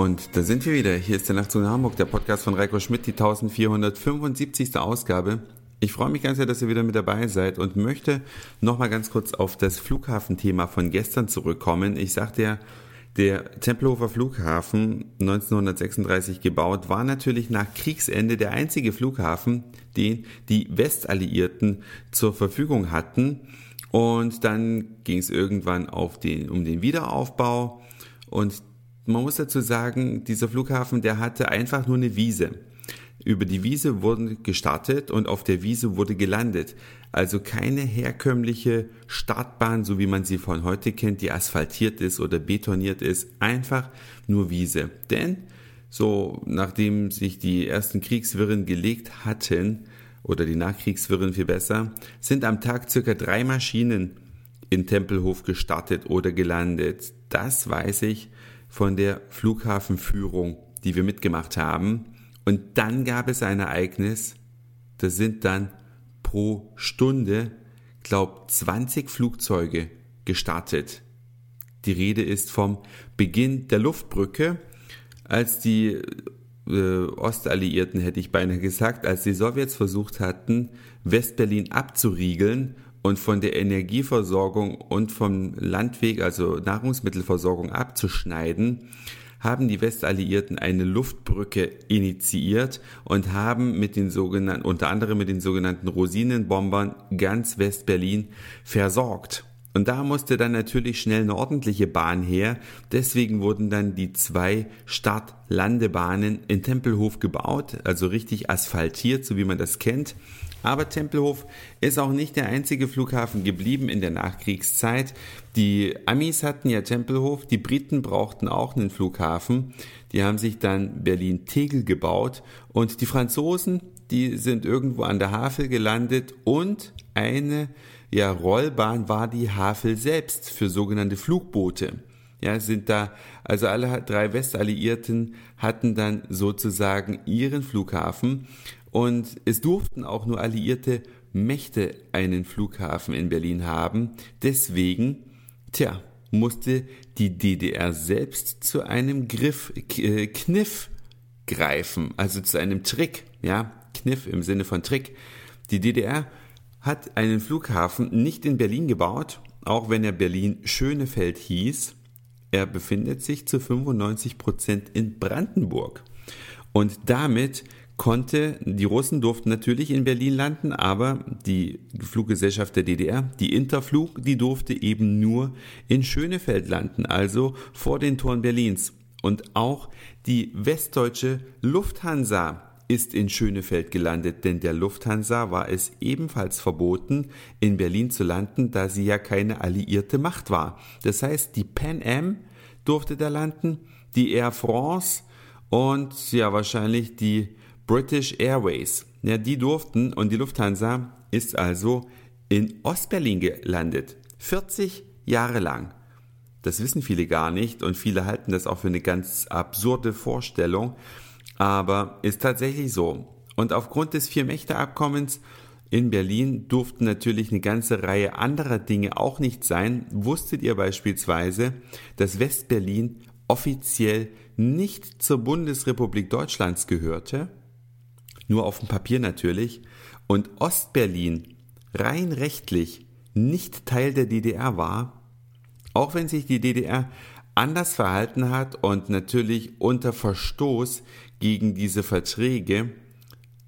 Und da sind wir wieder. Hier ist der Nachtzug nach Hamburg, der Podcast von Reiko Schmidt, die 1475. Ausgabe. Ich freue mich ganz sehr, dass ihr wieder mit dabei seid und möchte nochmal ganz kurz auf das Flughafenthema von gestern zurückkommen. Ich sagte ja, der Tempelhofer Flughafen, 1936 gebaut, war natürlich nach Kriegsende der einzige Flughafen, den die Westalliierten zur Verfügung hatten. Und dann ging es irgendwann auf den, um den Wiederaufbau. Und man muss dazu sagen, dieser Flughafen, der hatte einfach nur eine Wiese. Über die Wiese wurden gestartet und auf der Wiese wurde gelandet. Also keine herkömmliche Startbahn, so wie man sie von heute kennt, die asphaltiert ist oder betoniert ist. Einfach nur Wiese. Denn so, nachdem sich die ersten Kriegswirren gelegt hatten, oder die Nachkriegswirren viel besser, sind am Tag circa drei Maschinen in Tempelhof gestartet oder gelandet. Das weiß ich von der Flughafenführung, die wir mitgemacht haben. Und dann gab es ein Ereignis, da sind dann pro Stunde, glaub, 20 Flugzeuge gestartet. Die Rede ist vom Beginn der Luftbrücke, als die äh, Ostalliierten, hätte ich beinahe gesagt, als die Sowjets versucht hatten, Westberlin abzuriegeln und von der Energieversorgung und vom Landweg, also Nahrungsmittelversorgung abzuschneiden, haben die Westalliierten eine Luftbrücke initiiert und haben mit den sogenannten, unter anderem mit den sogenannten Rosinenbombern ganz Westberlin versorgt. Und da musste dann natürlich schnell eine ordentliche Bahn her. Deswegen wurden dann die zwei Start-Landebahnen in Tempelhof gebaut, also richtig asphaltiert, so wie man das kennt. Aber Tempelhof ist auch nicht der einzige Flughafen geblieben in der Nachkriegszeit. Die Amis hatten ja Tempelhof, die Briten brauchten auch einen Flughafen. Die haben sich dann Berlin-Tegel gebaut und die Franzosen, die sind irgendwo an der Havel gelandet und eine ja, Rollbahn war die Havel selbst für sogenannte Flugboote. Ja, sind da, also alle drei Westalliierten hatten dann sozusagen ihren Flughafen und es durften auch nur alliierte Mächte einen Flughafen in Berlin haben. Deswegen, tja, musste die DDR selbst zu einem Griff, äh, Kniff greifen, also zu einem Trick, ja, Kniff im Sinne von Trick. Die DDR hat einen Flughafen nicht in Berlin gebaut, auch wenn er Berlin Schönefeld hieß. Er befindet sich zu 95 Prozent in Brandenburg. Und damit konnte, die Russen durften natürlich in Berlin landen, aber die Fluggesellschaft der DDR, die Interflug, die durfte eben nur in Schönefeld landen, also vor den Toren Berlins. Und auch die westdeutsche Lufthansa ist in Schönefeld gelandet, denn der Lufthansa war es ebenfalls verboten, in Berlin zu landen, da sie ja keine alliierte Macht war. Das heißt, die Pan Am durfte da landen, die Air France und ja wahrscheinlich die British Airways. Ja, die durften und die Lufthansa ist also in Ostberlin gelandet. 40 Jahre lang. Das wissen viele gar nicht und viele halten das auch für eine ganz absurde Vorstellung. Aber ist tatsächlich so. Und aufgrund des Vier-Mächte-Abkommens in Berlin durften natürlich eine ganze Reihe anderer Dinge auch nicht sein. Wusstet ihr beispielsweise, dass Westberlin offiziell nicht zur Bundesrepublik Deutschlands gehörte? Nur auf dem Papier natürlich. Und Ostberlin rein rechtlich nicht Teil der DDR war, auch wenn sich die DDR anders verhalten hat und natürlich unter Verstoß gegen diese Verträge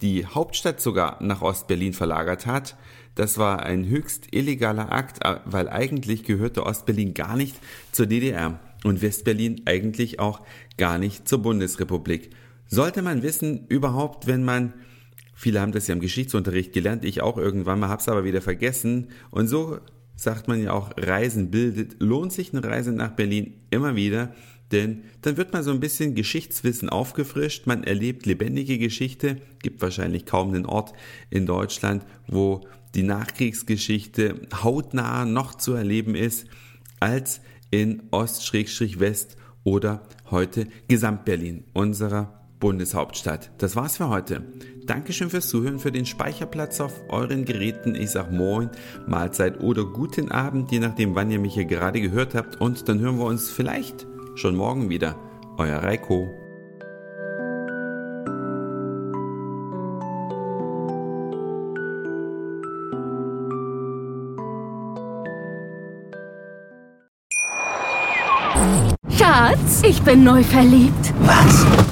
die Hauptstadt sogar nach Ostberlin verlagert hat. Das war ein höchst illegaler Akt, weil eigentlich gehörte Ostberlin gar nicht zur DDR und Westberlin eigentlich auch gar nicht zur Bundesrepublik. Sollte man wissen, überhaupt, wenn man, viele haben das ja im Geschichtsunterricht gelernt, ich auch irgendwann mal, hab's aber wieder vergessen. Und so sagt man ja auch, Reisen bildet, lohnt sich eine Reise nach Berlin immer wieder, denn dann wird man so ein bisschen Geschichtswissen aufgefrischt, man erlebt lebendige Geschichte, gibt wahrscheinlich kaum einen Ort in Deutschland, wo die Nachkriegsgeschichte hautnah noch zu erleben ist, als in Ost-West oder heute Gesamtberlin, unserer Bundeshauptstadt. Das war's für heute. Dankeschön fürs Zuhören, für den Speicherplatz auf euren Geräten. Ich sag Moin, Mahlzeit oder guten Abend, je nachdem, wann ihr mich hier gerade gehört habt. Und dann hören wir uns vielleicht schon morgen wieder. euer Reiko. Schatz, ich bin neu verliebt. Was?